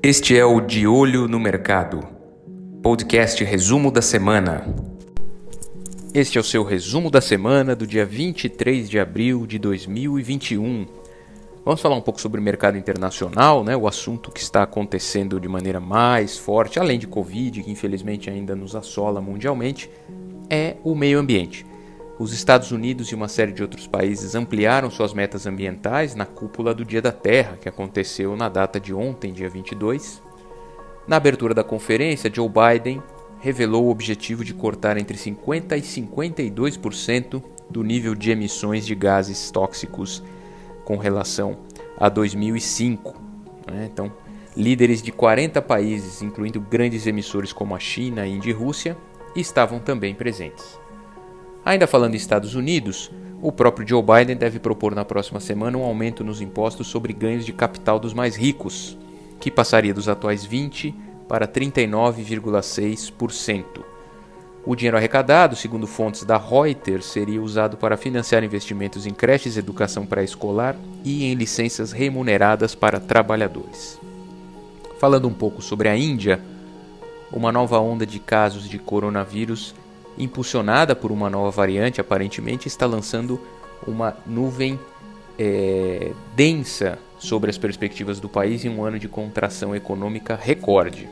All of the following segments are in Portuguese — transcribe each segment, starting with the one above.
Este é o De Olho no Mercado, podcast resumo da semana. Este é o seu resumo da semana do dia 23 de abril de 2021. Vamos falar um pouco sobre o mercado internacional, né? o assunto que está acontecendo de maneira mais forte, além de Covid, que infelizmente ainda nos assola mundialmente, é o meio ambiente. Os Estados Unidos e uma série de outros países ampliaram suas metas ambientais na cúpula do Dia da Terra, que aconteceu na data de ontem, dia 22. Na abertura da conferência, Joe Biden revelou o objetivo de cortar entre 50% e 52% do nível de emissões de gases tóxicos com relação a 2005. Né? Então, líderes de 40 países, incluindo grandes emissores como a China, Índia e Rússia, estavam também presentes. Ainda falando em Estados Unidos, o próprio Joe Biden deve propor na próxima semana um aumento nos impostos sobre ganhos de capital dos mais ricos, que passaria dos atuais 20 para 39,6%. O dinheiro arrecadado, segundo fontes da Reuters, seria usado para financiar investimentos em creches educação pré-escolar e em licenças remuneradas para trabalhadores. Falando um pouco sobre a Índia, uma nova onda de casos de coronavírus impulsionada por uma nova variante, aparentemente está lançando uma nuvem é, densa sobre as perspectivas do país em um ano de contração econômica recorde.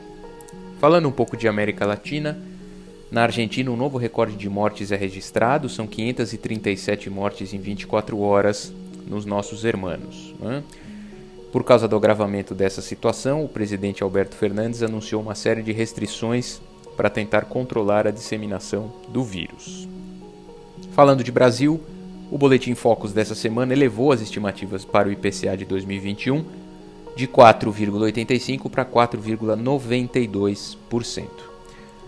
Falando um pouco de América Latina, na Argentina um novo recorde de mortes é registrado, são 537 mortes em 24 horas nos nossos hermanos. Né? Por causa do agravamento dessa situação, o presidente Alberto Fernandes anunciou uma série de restrições para tentar controlar a disseminação do vírus. Falando de Brasil, o Boletim Focus dessa semana elevou as estimativas para o IPCA de 2021 de 4,85% para 4,92%.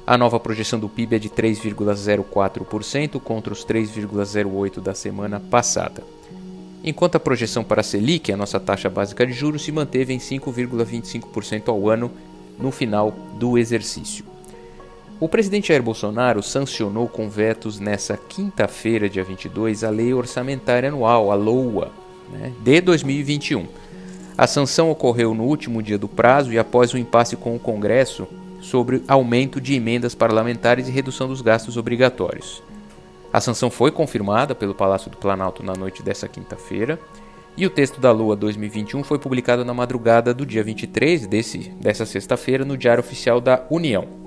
A nova projeção do PIB é de 3,04% contra os 3,08% da semana passada. Enquanto a projeção para a Selic, a nossa taxa básica de juros, se manteve em 5,25% ao ano no final do exercício. O presidente Jair Bolsonaro sancionou com vetos nessa quinta-feira, dia 22, a Lei Orçamentária Anual, a LOA, né, de 2021. A sanção ocorreu no último dia do prazo e após um impasse com o Congresso sobre aumento de emendas parlamentares e redução dos gastos obrigatórios. A sanção foi confirmada pelo Palácio do Planalto na noite dessa quinta-feira e o texto da LOA 2021 foi publicado na madrugada do dia 23 desse, dessa sexta-feira no Diário Oficial da União.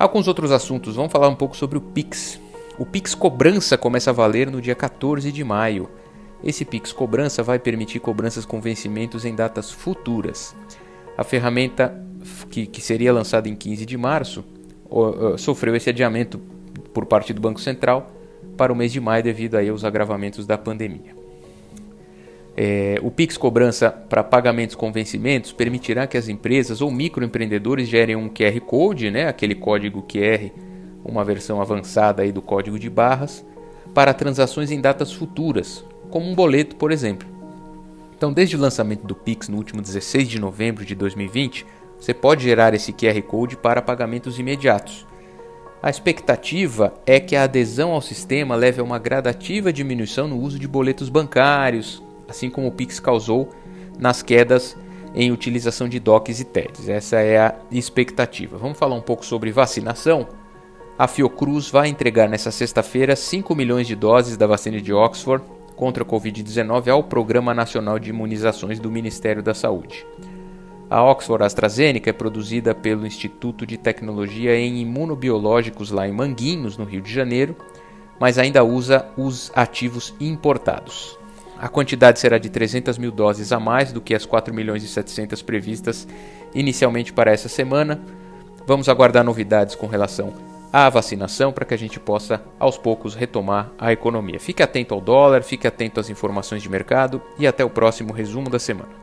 Alguns outros assuntos, vamos falar um pouco sobre o Pix. O Pix Cobrança começa a valer no dia 14 de maio. Esse Pix Cobrança vai permitir cobranças com vencimentos em datas futuras. A ferramenta, que, que seria lançada em 15 de março, sofreu esse adiamento por parte do Banco Central para o mês de maio devido aí aos agravamentos da pandemia. É, o Pix Cobrança para pagamentos com vencimentos permitirá que as empresas ou microempreendedores gerem um QR Code, né, aquele código QR, uma versão avançada aí do código de barras, para transações em datas futuras, como um boleto, por exemplo. Então, desde o lançamento do Pix no último 16 de novembro de 2020, você pode gerar esse QR Code para pagamentos imediatos. A expectativa é que a adesão ao sistema leve a uma gradativa diminuição no uso de boletos bancários, assim como o Pix causou nas quedas em utilização de DOCs e TEDs. Essa é a expectativa. Vamos falar um pouco sobre vacinação? A Fiocruz vai entregar nesta sexta-feira 5 milhões de doses da vacina de Oxford contra a Covid-19 ao Programa Nacional de Imunizações do Ministério da Saúde. A Oxford AstraZeneca é produzida pelo Instituto de Tecnologia em Imunobiológicos lá em Manguinhos, no Rio de Janeiro, mas ainda usa os ativos importados. A quantidade será de 300 mil doses a mais do que as 4 milhões e 700 previstas inicialmente para essa semana. Vamos aguardar novidades com relação à vacinação para que a gente possa aos poucos retomar a economia. Fique atento ao dólar, fique atento às informações de mercado e até o próximo resumo da semana.